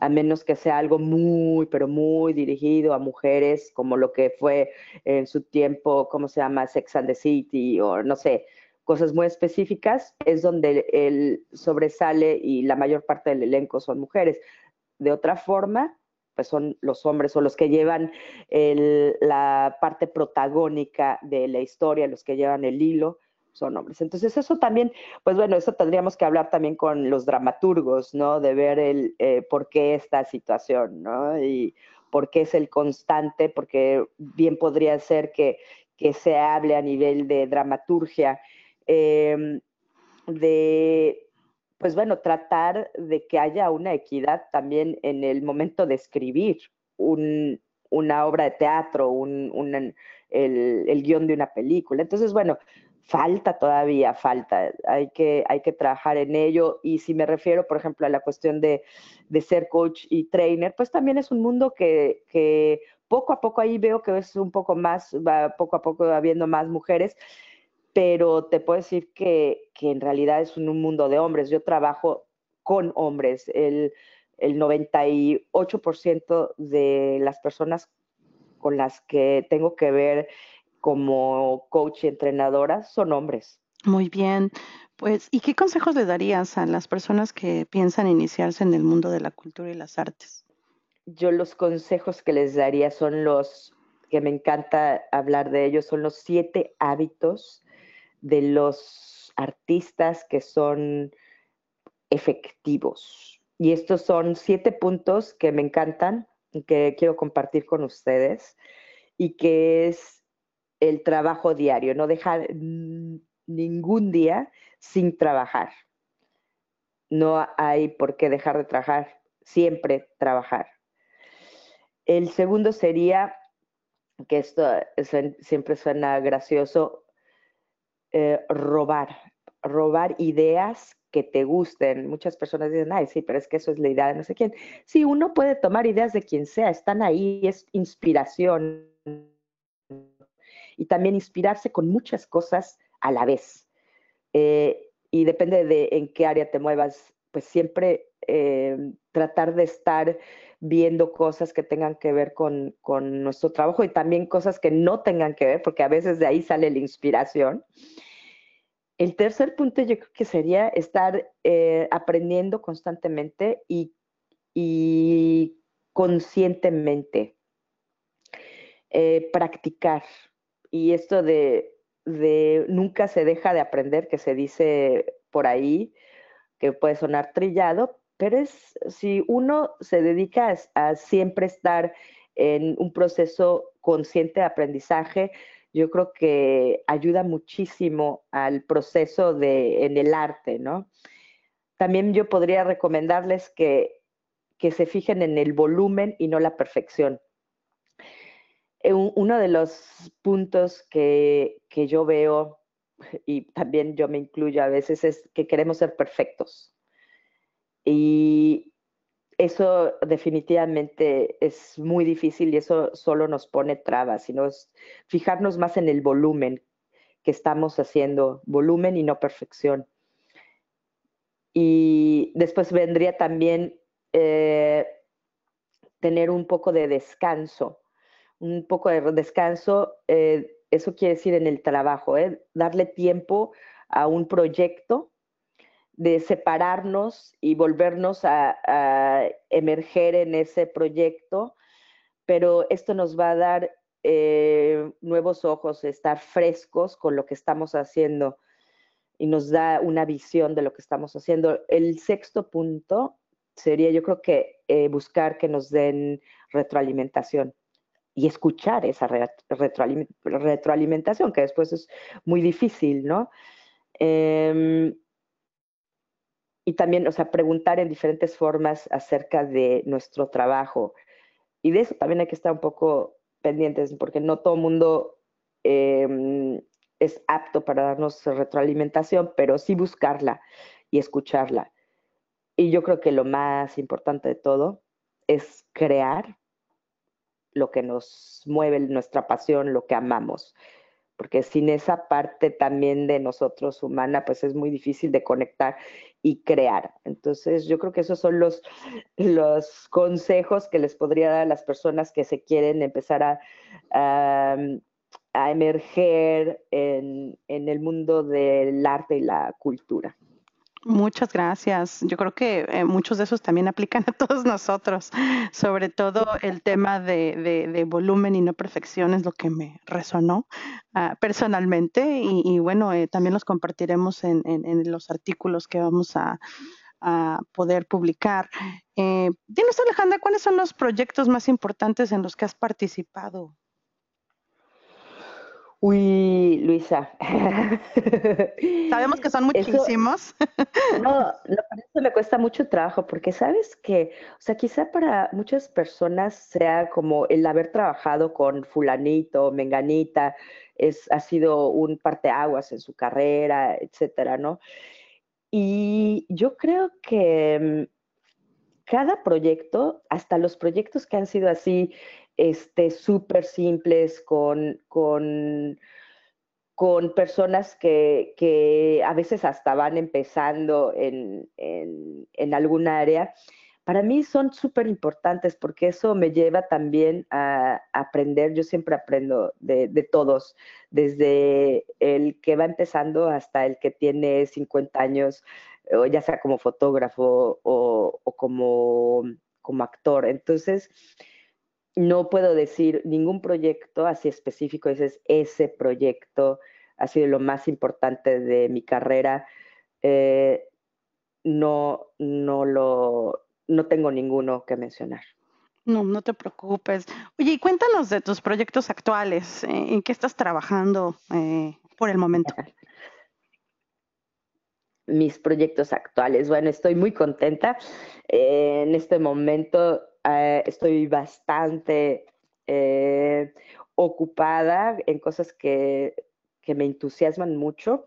a menos que sea algo muy, pero muy dirigido a mujeres, como lo que fue en su tiempo, ¿cómo se llama? Sex and the City, o no sé, cosas muy específicas, es donde él sobresale y la mayor parte del elenco son mujeres. De otra forma, pues son los hombres o los que llevan la parte protagónica de la historia, los que llevan el hilo, son hombres. Entonces eso también, pues bueno, eso tendríamos que hablar también con los dramaturgos, ¿no? De ver el eh, por qué esta situación, ¿no? Y por qué es el constante, porque bien podría ser que, que se hable a nivel de dramaturgia Em, de, pues bueno, tratar de que haya una equidad también en el momento de escribir una obra de teatro, un, el, guion de una película. Entonces, bueno, falta todavía, falta, hay que, hay que trabajar en ello. Y si me refiero, por ejemplo, a la cuestión de, ser coach y trainer, pues también es un mundo que, que, poco a poco ahí veo que es un poco más, va poco a poco habiendo más mujeres pero te puedo decir que, en realidad es un, mundo de hombres. Yo trabajo con hombres. El, el 98% de las personas con las que tengo que ver como coach y entrenadora son hombres. Muy bien. Pues, ¿y qué consejos le darías a las personas que piensan iniciarse en el mundo de la cultura y las artes? Yo los consejos que les daría son los que me encanta hablar de ellos, son los siete hábitos de los artistas que son efectivos. Y estos son siete puntos que me encantan y que quiero compartir con ustedes y que es el trabajo diario, no dejar ningún día sin trabajar. No hay por qué dejar de trabajar, siempre trabajar. El segundo sería que esto siempre suena gracioso, eh, robar, robar ideas que te gusten. Muchas personas dicen, ay, sí, pero es que eso es la idea de no sé quién. Sí, uno puede tomar ideas de quien sea, están ahí, es inspiración. Y también inspirarse con muchas cosas a la vez. Eh, y depende de en qué área te muevas, pues siempre eh, tratar de estar viendo cosas que tengan que ver con, con, nuestro trabajo y también cosas que no tengan que ver, porque a veces de ahí sale la inspiración. El tercer punto yo creo que sería estar eh, aprendiendo constantemente y, y conscientemente, eh, practicar. Y esto de, de nunca se deja de aprender, que se dice por ahí, que puede sonar trillado, pero es si uno se dedica a, siempre estar en un proceso consciente de aprendizaje, yo creo que ayuda muchísimo al proceso de, en el arte, ¿no? También yo podría recomendarles que, que se fijen en el volumen y no la perfección. Eh, uno de los puntos que, que yo veo, y también yo me incluyo a veces, es que queremos ser perfectos. Y eso definitivamente es muy difícil y eso solo nos pone trabas, sino es fijarnos más en el volumen que estamos haciendo, volumen y no perfección. Y después vendría también eh, tener un poco de descanso, un poco de descanso, eh, eso quiere decir en el trabajo, eh, darle tiempo a un proyecto de separarnos y volvernos a, emerger en ese proyecto, pero esto nos va a dar eh, nuevos ojos, estar frescos con lo que estamos haciendo y nos da una visión de lo que estamos haciendo. El sexto punto sería, yo creo que eh, buscar que nos den retroalimentación y escuchar esa retroalimentación, que después es muy difícil, ¿no? Em, y también, o sea, preguntar en diferentes formas acerca de nuestro trabajo. Y de eso también hay que estar un poco pendientes, porque no todo mundo em, es apto para darnos retroalimentación, pero sí buscarla y escucharla. Y yo creo que lo más importante de todo es crear lo que nos mueve, nuestra pasión, lo que amamos porque sin esa parte también de nosotros humana, pues es muy difícil de conectar y crear. Entonces, yo creo que esos son los, los consejos que les podría dar a las personas que se quieren empezar a, a, emerger en, en el mundo del arte y la cultura. Muchas gracias. Yo creo que eh, muchos de esos también aplican a todos nosotros. Sobre todo el tema de, de, volumen y no perfección es lo que me resonó ah, personalmente y, bueno, eh, también los compartiremos en, en, los artículos que vamos a, a poder publicar. Eh, dinos, Alejandra, ¿cuáles son los proyectos más importantes en los que has participado? Uy, Luisa. Sabemos que son muchísimos. no, no, eso me cuesta mucho trabajo, porque sabes que, o sea, quizá para muchas personas sea como el haber trabajado con fulanito, menganita, es, ha sido un parteaguas en su carrera, etcétera, ¿no? Y yo creo que mm, cada proyecto, hasta los proyectos que han sido así este, súper simples con, con, con personas que, que, a veces hasta van empezando en, en, en alguna área, para mí son súper importantes porque eso me lleva también a, aprender, yo siempre aprendo de, de, todos, desde el que va empezando hasta el que tiene 50 años, ya sea como fotógrafo o, o como, como actor. Entonces, no puedo decir ningún proyecto así específico, ese es ese proyecto, ha sido lo más importante de mi carrera. Eh, no, no lo, no tengo ninguno que mencionar. No, no te preocupes. Oye, y cuéntanos de tus proyectos actuales. Eh, ¿En qué estás trabajando eh, por el momento? Mis proyectos actuales. Bueno, estoy muy contenta. en este momento eh, estoy bastante eh, ocupada en cosas que, que me entusiasman mucho.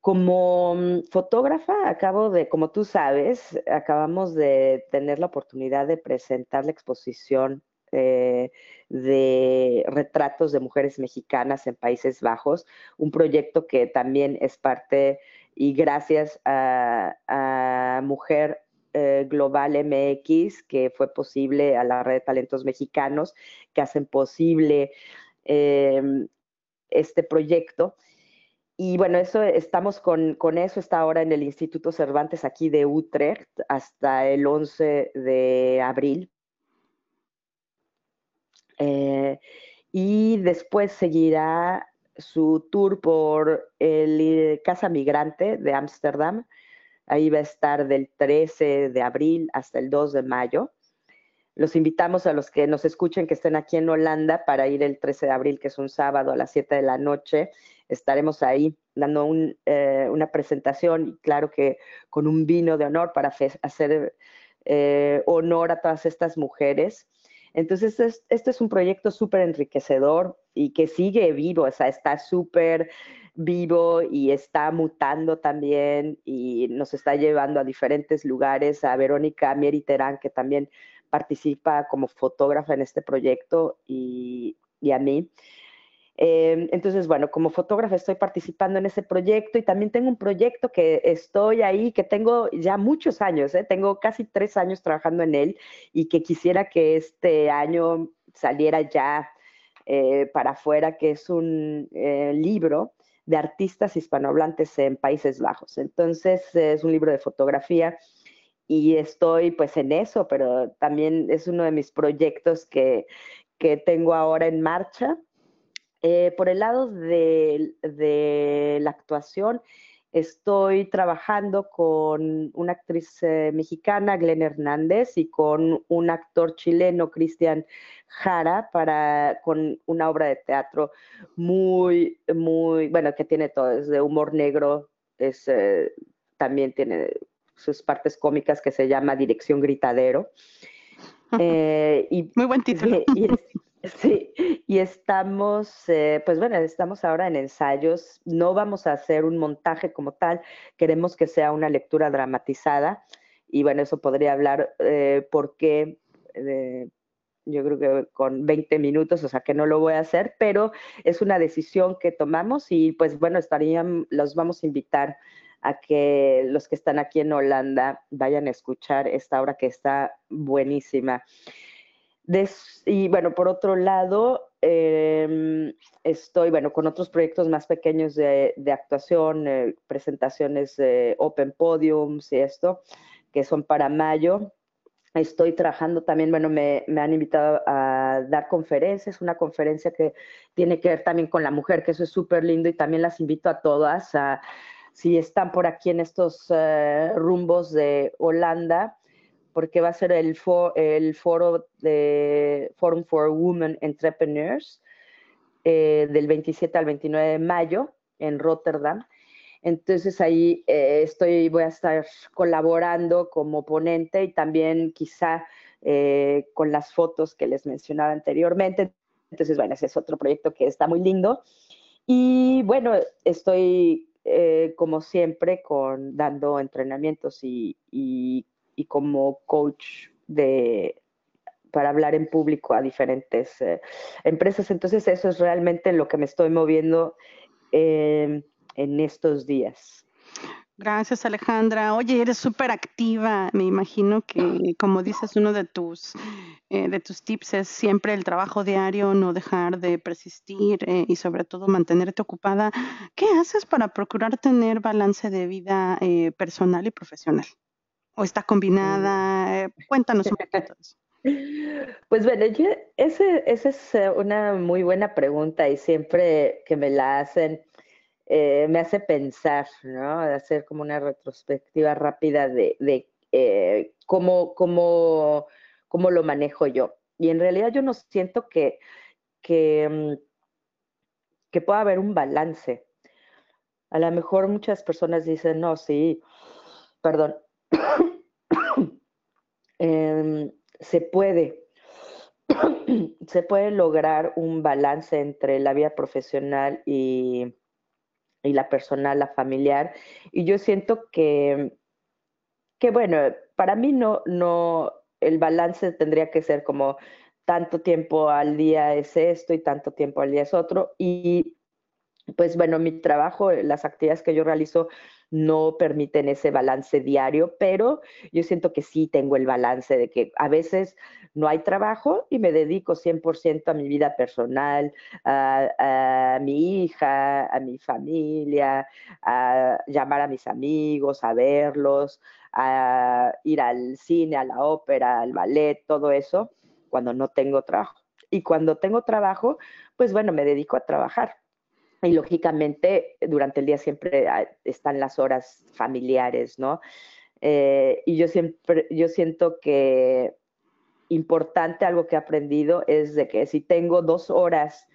Como mm, fotógrafa, acabo de, como tú sabes, acabamos de tener la oportunidad de presentar la exposición eh, de retratos de mujeres mexicanas en Países Bajos, un proyecto que también es parte y gracias a, Mujer eh, Global MX, que fue posible a la red de talentos mexicanos, que hacen posible em, este proyecto. Y bueno, eso estamos con, con, eso, está ahora en el Instituto Cervantes aquí de Utrecht hasta el 11 de abril. Eh, y después seguirá su tour por el Casa Migrante de Ámsterdam. Ahí va a estar del 13 de abril hasta el 2 de mayo. Los invitamos a los que nos escuchen que estén aquí en Holanda para ir el 13 de abril, que es un sábado a las 7 de la noche. Estaremos ahí dando eh, una presentación y claro que con un vino de honor para hacer eh, honor a todas estas mujeres. Entonces, este es, un proyecto súper enriquecedor y que sigue vivo, o sea, está súper vivo y está mutando también y nos está llevando a diferentes lugares, a Verónica Mieri Terán, que también participa como fotógrafa en este proyecto y, a mí. Em, entonces, bueno, como fotógrafa estoy participando en ese proyecto y también tengo un proyecto que estoy ahí, que tengo ya muchos años, ¿eh? tengo casi tres años trabajando en él y que quisiera que este año saliera ya eh, para afuera, que es un eh, libro de artistas hispanohablantes en Países Bajos. Entonces, es un libro de fotografía y estoy pues en eso, pero también es uno de mis proyectos que, tengo ahora en marcha. Eh, por el lado de, la actuación, estoy trabajando con una actriz eh, mexicana, Glenn Hernández, y con un actor chileno, Cristian Jara, para, con una obra de teatro muy, muy, bueno, que tiene todo, es de humor negro, es, eh, también tiene sus partes cómicas que se llama Dirección Gritadero. Eh, y, Muy buen título. Y, sí, y estamos, eh, pues bueno, estamos ahora en ensayos. No vamos a hacer un montaje como tal, queremos que sea una lectura dramatizada. Y bueno, eso podría hablar eh, porque yo creo que con 20 minutos, o sea que no lo voy a hacer, pero es una decisión que tomamos y pues bueno, estarían, los vamos a invitar a que los que están aquí en Holanda vayan a escuchar esta obra que está buenísima. Y bueno, por otro lado, em, estoy, bueno, con otros proyectos más pequeños de, actuación, eh, presentaciones Open Podiums y esto, que son para mayo. Estoy trabajando también, bueno, me, me, han invitado a dar conferencias, una conferencia que tiene que ver también con la mujer, que eso es súper lindo y también las invito a todas a si están por aquí en estos eh, rumbos de Holanda, porque va a ser el, el foro de Forum for Women Entrepreneurs eh, del 27 al 29 de mayo en Rotterdam. Entonces ahí eh, estoy, voy a estar colaborando como ponente y también quizá con las fotos que les mencionaba anteriormente. Entonces, bueno, ese es otro proyecto que está muy lindo. Y bueno, estoy eh, como siempre, con dando entrenamientos y, como coach de, para hablar en público a diferentes eh, empresas. Entonces, eso es realmente lo que me estoy moviendo en estos días. Gracias, Alejandra. Oye, eres súper activa. Me imagino que, como dices, uno de tus, eh, de tus tips es siempre el trabajo diario, no dejar de persistir eh, y sobre todo mantenerte ocupada. ¿Qué haces para procurar tener balance de vida eh, personal y profesional? ¿O está combinada? cuéntanos un poquito. Pues bueno, yo, esa es una muy buena pregunta y siempre que me la hacen, eh, me hace pensar, ¿no? Hacer como una retrospectiva rápida de, eh, cómo, cómo, cómo, lo manejo yo. Y en realidad yo no siento que, que, mm, que pueda haber un balance. A lo mejor muchas personas dicen, no, sí, perdón, em, se puede. se puede lograr un balance entre la vida profesional y, y la personal, la familiar. Y yo siento que, que bueno, para mí no, no, el balance tendría que ser como tanto tiempo al día es esto y tanto tiempo al día es otro. Y pues bueno, mi trabajo, las actividades que yo realizo no permiten ese balance diario, pero yo siento que sí tengo el balance de que a veces no hay trabajo y me dedico 100% a mi vida personal, a, mi hija, a mi familia, a llamar a mis amigos, a verlos, a ir al cine, a la ópera, al ballet, todo eso, cuando no tengo trabajo. Y cuando tengo trabajo, pues bueno, me dedico a trabajar. Y lógicamente durante el día siempre están las horas familiares, ¿no? Eh, y yo siempre, yo siento que importante algo que he aprendido es de que si tengo dos horas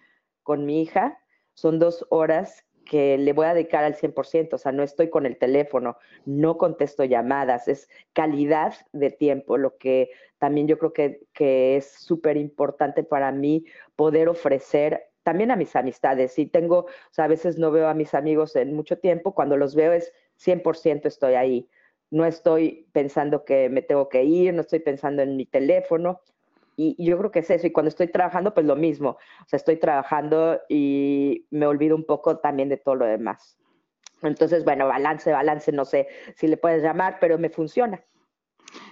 con mi hija, son dos horas que le voy a dedicar al 100%, o sea, no estoy con el teléfono, no contesto llamadas, es calidad de tiempo, lo que también yo creo que, que es súper importante para mí poder ofrecer también a mis amistades. Si tengo, o sea, a veces no veo a mis amigos en mucho tiempo, cuando los veo es 100% estoy ahí. No estoy pensando que me tengo que ir, no estoy pensando en mi teléfono. Y, yo creo que es eso. Y cuando estoy trabajando, pues lo mismo. O sea, estoy trabajando y me olvido un poco también de todo lo demás. Entonces, bueno, balance, balance, no sé si le puedes llamar, pero me funciona.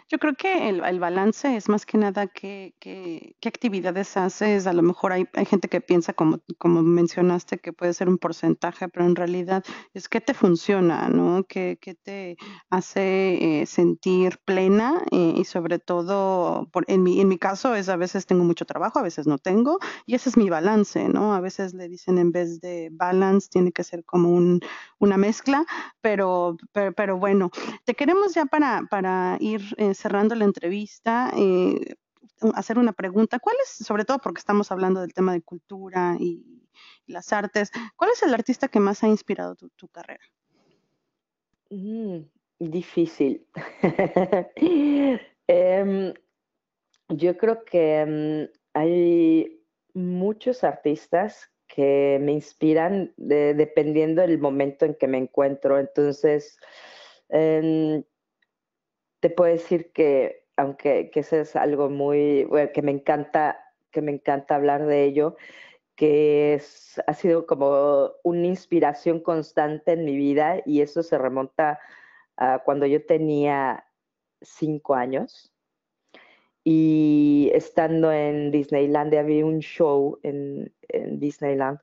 Yo creo que el, el balance es más que nada qué, qué, qué actividades haces. A lo mejor hay, hay gente que piensa, como, como mencionaste, que puede ser un porcentaje, pero en realidad es qué te funciona, ¿no? ¿Qué, qué te hace eh, sentir plena? Eh, y sobre todo, por, en, mi, en mi caso, es a veces tengo mucho trabajo, a veces no tengo, y ese es mi balance, ¿no? A veces le dicen en vez de balance, tiene que ser como un, una mezcla, pero, pero, pero bueno, te queremos ya para, para ir eh, cerrando la entrevista, eh, hacer una pregunta. ¿Cuál es, sobre todo porque estamos hablando del tema de cultura y, las artes, cuál es el artista que más ha inspirado tu, carrera? Mm, difícil. Em, yo creo que mm, hay muchos artistas que me inspiran dependiendo del momento en que me encuentro. Entonces, em, te puedo decir que, aunque que eso es algo muy, que me encanta, que me encanta hablar de ello, que ha sido como una inspiración constante en mi vida y eso se remonta a cuando yo tenía cinco años. Y estando en Disneylandia vi un show en, en Disneyland,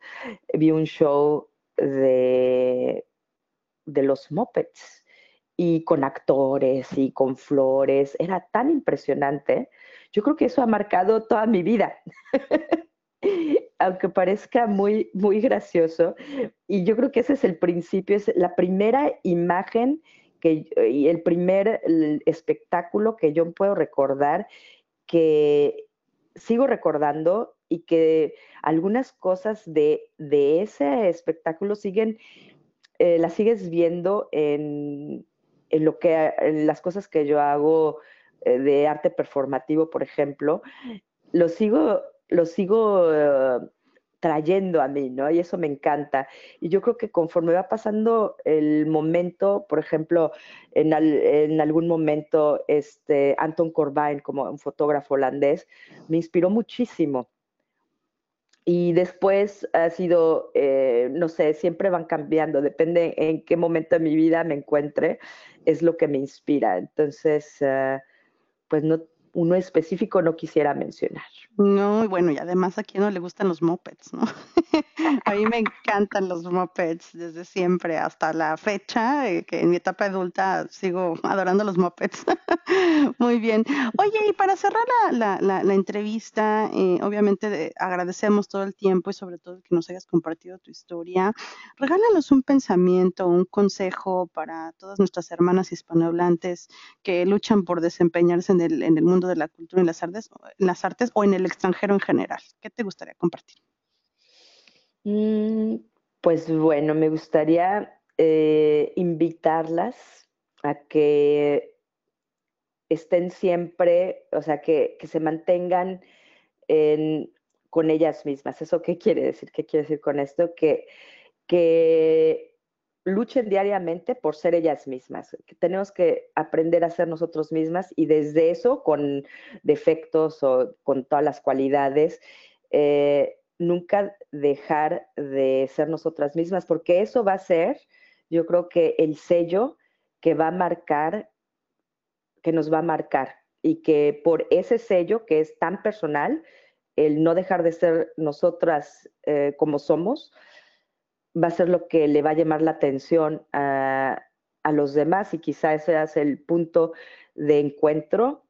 vi un show de, de los Muppets y con actores y con flores. Era tan impresionante. Yo creo que eso ha marcado toda mi vida. Aunque parezca muy, muy gracioso. Y yo creo que ese es el principio, es la primera imagen que, y el primer espectáculo que yo puedo recordar, que sigo recordando y que algunas cosas de, de ese espectáculo siguen, eh, las sigues viendo en, en lo que las cosas que yo hago eh, de arte performativo, por ejemplo, lo sigo, lo sigo eh, trayendo a mí, ¿no? Y eso me encanta. Y yo creo que conforme va pasando el momento, por ejemplo, en, en algún momento, este, Anton Corbijn, como un fotógrafo holandés, me inspiró muchísimo. Y después ha sido, eh, no sé, siempre van cambiando, depende en qué momento de mi vida me encuentre es lo que me inspira. Entonces, uh, pues no, uno específico no quisiera mencionar. No, bueno, y además a quien no le gustan los mopeds, ¿no? a mí me encantan los mopeds desde siempre hasta la fecha, eh, que en mi etapa adulta sigo adorando los mopeds. Muy bien. Oye, y para cerrar la, la, la, entrevista, eh, obviamente agradecemos todo el tiempo y sobre todo que nos hayas compartido tu historia. Regálanos un pensamiento, un consejo para todas nuestras hermanas hispanohablantes que luchan por desempeñarse en el, en el mundo de la cultura y las artes, las artes o en el extranjero en general. ¿Qué te gustaría compartir? Mm, pues bueno, me gustaría eh, invitarlas a que estén siempre, o sea, que, se mantengan con ellas mismas. ¿Eso qué quiere decir? ¿Qué quiere decir con esto? Que, que luchen diariamente por ser ellas mismas. Tenemos que aprender a ser nosotros mismas y desde eso, con defectos o con todas las cualidades, eh, nunca dejar de ser nosotras mismas, porque eso va a ser, yo creo que el sello que va a marcar, que nos va a marcar y que por ese sello que es tan personal, el no dejar de ser nosotras eh, como somos, va a ser lo que le va a llamar la atención a, a los demás y quizá ese es el punto de encuentro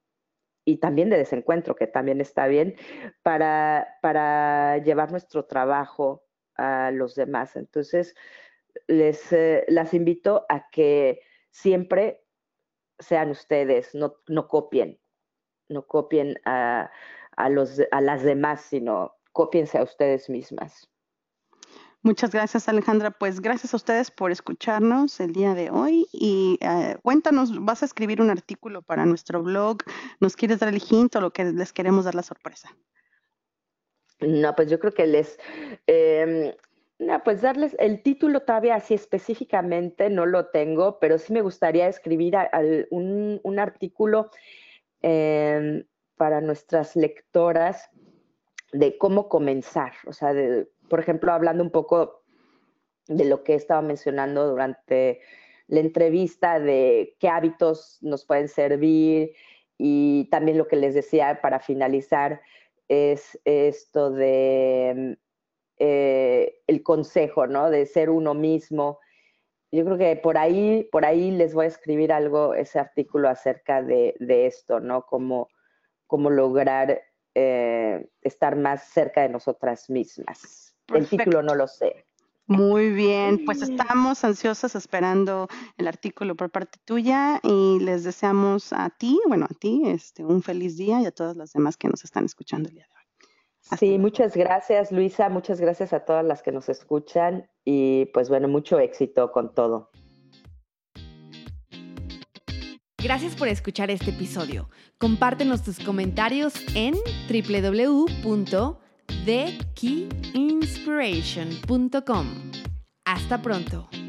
y también de desencuentro, que también está bien, para, para llevar nuestro trabajo a los demás. Entonces, les eh, las invito a que siempre sean ustedes, no, no copien, no copien a, a, los, a las demás, sino copiense a ustedes mismas. Muchas gracias, Alejandra. Pues gracias a ustedes por escucharnos el día de hoy y eh, cuéntanos, vas a escribir un artículo para nuestro blog, ¿nos quieres dar el hint o lo que les queremos dar la sorpresa? No, pues yo creo que les, em, no, pues darles el título todavía así específicamente no lo tengo, pero sí me gustaría escribir un, artículo em, para nuestras lectoras de cómo comenzar, o sea, de por ejemplo, hablando un poco de lo que estaba mencionando durante la entrevista, de qué hábitos nos pueden servir y también lo que les decía para finalizar es esto de eh, el consejo, ¿no? De ser uno mismo. Yo creo que por ahí, por ahí les voy a escribir algo, ese artículo acerca de, esto, ¿no? Cómo, cómo lograr eh, estar más cerca de nosotras mismas. El título no lo sé. Muy bien, pues estamos ansiosas esperando el artículo por parte tuya y les deseamos a ti, bueno, a ti, este, un feliz día y a todas las demás que nos están escuchando el día de hoy. sí, muchas gracias Luisa, muchas gracias a todas las que nos escuchan y pues bueno, mucho éxito con todo. Gracias por escuchar este episodio. Compártenos tus comentarios en www thekeyinspiration.com. Hasta pronto.